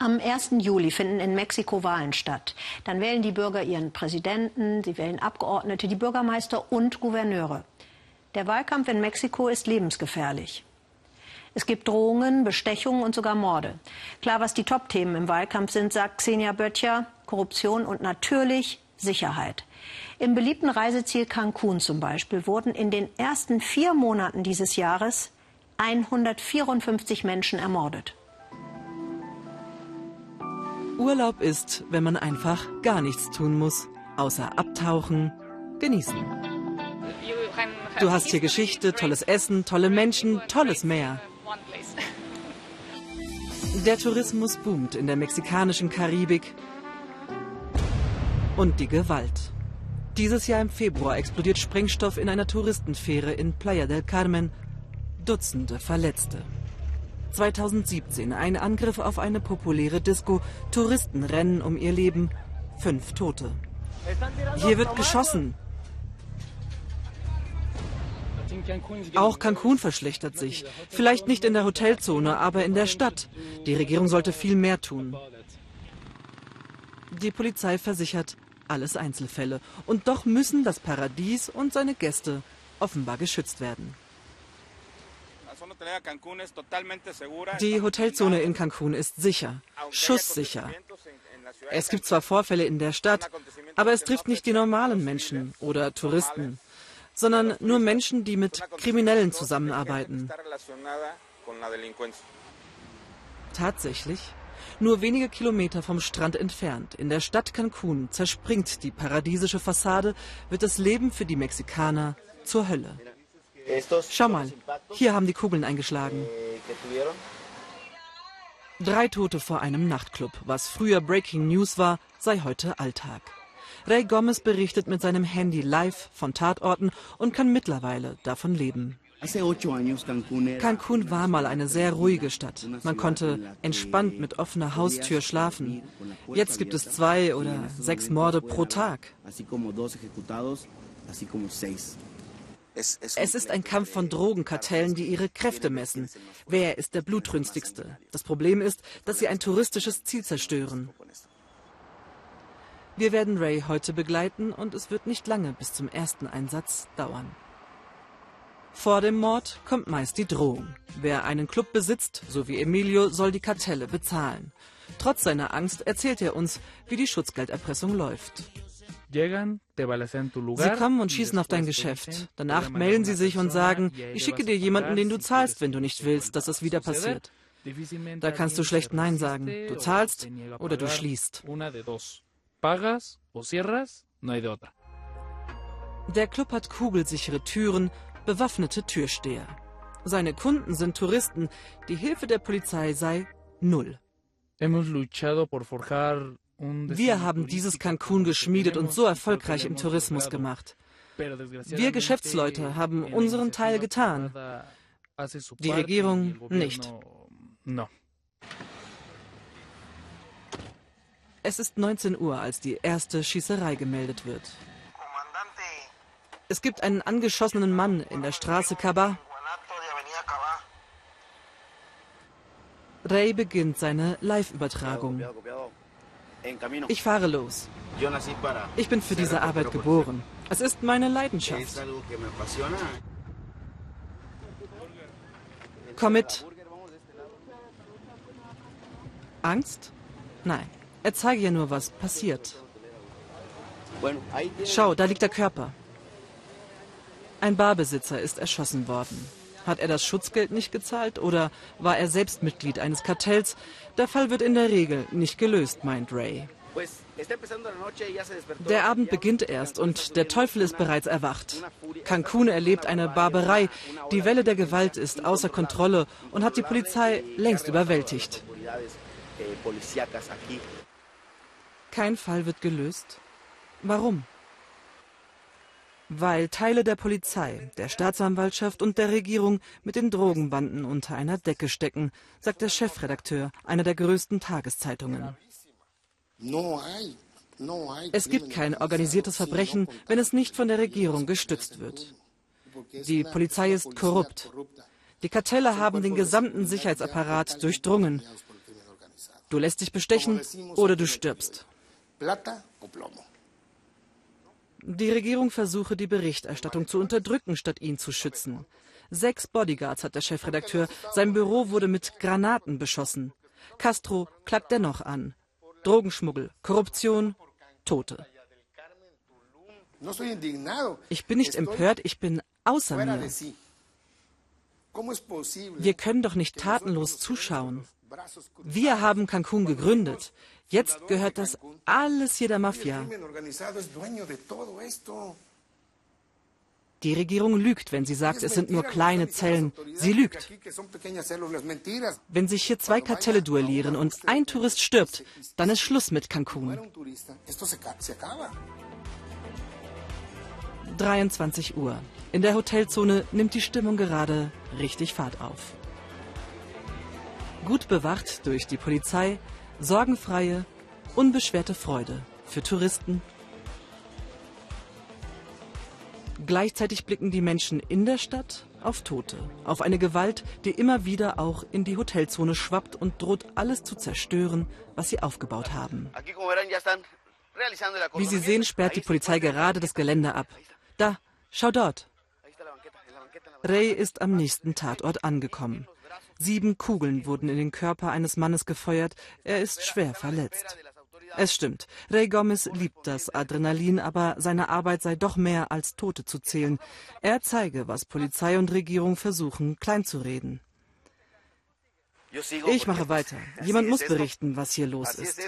Am 1. Juli finden in Mexiko Wahlen statt. Dann wählen die Bürger ihren Präsidenten, sie wählen Abgeordnete, die Bürgermeister und Gouverneure. Der Wahlkampf in Mexiko ist lebensgefährlich. Es gibt Drohungen, Bestechungen und sogar Morde. Klar, was die Top-Themen im Wahlkampf sind, sagt Xenia Böttcher, Korruption und natürlich Sicherheit. Im beliebten Reiseziel Cancun zum Beispiel wurden in den ersten vier Monaten dieses Jahres 154 Menschen ermordet. Urlaub ist, wenn man einfach gar nichts tun muss, außer abtauchen, genießen. Du hast hier Geschichte, tolles Essen, tolle Menschen, tolles Meer. Der Tourismus boomt in der mexikanischen Karibik und die Gewalt. Dieses Jahr im Februar explodiert Sprengstoff in einer Touristenfähre in Playa del Carmen. Dutzende Verletzte. 2017 ein Angriff auf eine populäre Disco. Touristen rennen um ihr Leben. Fünf Tote. Hier wird geschossen. Auch Cancun verschlechtert sich. Vielleicht nicht in der Hotelzone, aber in der Stadt. Die Regierung sollte viel mehr tun. Die Polizei versichert, alles Einzelfälle. Und doch müssen das Paradies und seine Gäste offenbar geschützt werden. Die Hotelzone in Cancun ist sicher, schusssicher. Es gibt zwar Vorfälle in der Stadt, aber es trifft nicht die normalen Menschen oder Touristen, sondern nur Menschen, die mit Kriminellen zusammenarbeiten. Tatsächlich, nur wenige Kilometer vom Strand entfernt, in der Stadt Cancun, zerspringt die paradiesische Fassade, wird das Leben für die Mexikaner zur Hölle. Schau mal, hier haben die Kugeln eingeschlagen. Drei Tote vor einem Nachtclub. Was früher Breaking News war, sei heute Alltag. Ray Gomez berichtet mit seinem Handy live von Tatorten und kann mittlerweile davon leben. Cancun war mal eine sehr ruhige Stadt. Man konnte entspannt mit offener Haustür schlafen. Jetzt gibt es zwei oder sechs Morde pro Tag. Es ist ein Kampf von Drogenkartellen, die ihre Kräfte messen. Wer ist der blutrünstigste? Das Problem ist, dass sie ein touristisches Ziel zerstören. Wir werden Ray heute begleiten und es wird nicht lange bis zum ersten Einsatz dauern. Vor dem Mord kommt meist die Drohung. Wer einen Club besitzt, so wie Emilio, soll die Kartelle bezahlen. Trotz seiner Angst erzählt er uns, wie die Schutzgelderpressung läuft. Sie kommen und schießen auf dein Geschäft. Danach melden sie sich und sagen, ich schicke dir jemanden, den du zahlst, wenn du nicht willst, dass es wieder passiert. Da kannst du schlecht Nein sagen. Du zahlst oder du schließt. Der Club hat kugelsichere Türen, bewaffnete Türsteher. Seine Kunden sind Touristen. Die Hilfe der Polizei sei null. Wir haben dieses Cancun geschmiedet und so erfolgreich im Tourismus gemacht. Wir Geschäftsleute haben unseren Teil getan. Die Regierung nicht. Es ist 19 Uhr, als die erste Schießerei gemeldet wird. Es gibt einen angeschossenen Mann in der Straße Cabá. Ray beginnt seine Live-Übertragung. Ich fahre los. Ich bin für diese Arbeit geboren. Es ist meine Leidenschaft. Komm mit. Angst? Nein. Er zeige ja nur, was passiert. Schau, da liegt der Körper. Ein Barbesitzer ist erschossen worden. Hat er das Schutzgeld nicht gezahlt oder war er selbst Mitglied eines Kartells? Der Fall wird in der Regel nicht gelöst, meint Ray. Der Abend beginnt erst und der Teufel ist bereits erwacht. Cancun erlebt eine Barbarei. Die Welle der Gewalt ist außer Kontrolle und hat die Polizei längst überwältigt. Kein Fall wird gelöst. Warum? Weil Teile der Polizei, der Staatsanwaltschaft und der Regierung mit den Drogenbanden unter einer Decke stecken, sagt der Chefredakteur einer der größten Tageszeitungen. Es gibt kein organisiertes Verbrechen, wenn es nicht von der Regierung gestützt wird. Die Polizei ist korrupt. Die Kartelle haben den gesamten Sicherheitsapparat durchdrungen. Du lässt dich bestechen oder du stirbst. Die Regierung versuche, die Berichterstattung zu unterdrücken, statt ihn zu schützen. Sechs Bodyguards hat der Chefredakteur. Sein Büro wurde mit Granaten beschossen. Castro klagt dennoch an. Drogenschmuggel, Korruption, Tote. Ich bin nicht empört, ich bin außer mir. Wir können doch nicht tatenlos zuschauen. Wir haben Cancun gegründet. Jetzt gehört das alles hier der Mafia. Die Regierung lügt, wenn sie sagt, es sind nur kleine Zellen. Sie lügt. Wenn sich hier zwei Kartelle duellieren und ein Tourist stirbt, dann ist Schluss mit Cancun. 23 Uhr. In der Hotelzone nimmt die Stimmung gerade richtig Fahrt auf. Gut bewacht durch die Polizei, sorgenfreie, unbeschwerte Freude für Touristen. Gleichzeitig blicken die Menschen in der Stadt auf Tote, auf eine Gewalt, die immer wieder auch in die Hotelzone schwappt und droht alles zu zerstören, was sie aufgebaut haben. Wie Sie sehen, sperrt die Polizei gerade das Gelände ab. Da, schau dort. Ray ist am nächsten Tatort angekommen. Sieben Kugeln wurden in den Körper eines Mannes gefeuert. Er ist schwer verletzt. Es stimmt, Ray Gomez liebt das Adrenalin, aber seine Arbeit sei doch mehr als Tote zu zählen. Er zeige, was Polizei und Regierung versuchen, kleinzureden. Ich mache weiter. Jemand muss berichten, was hier los ist.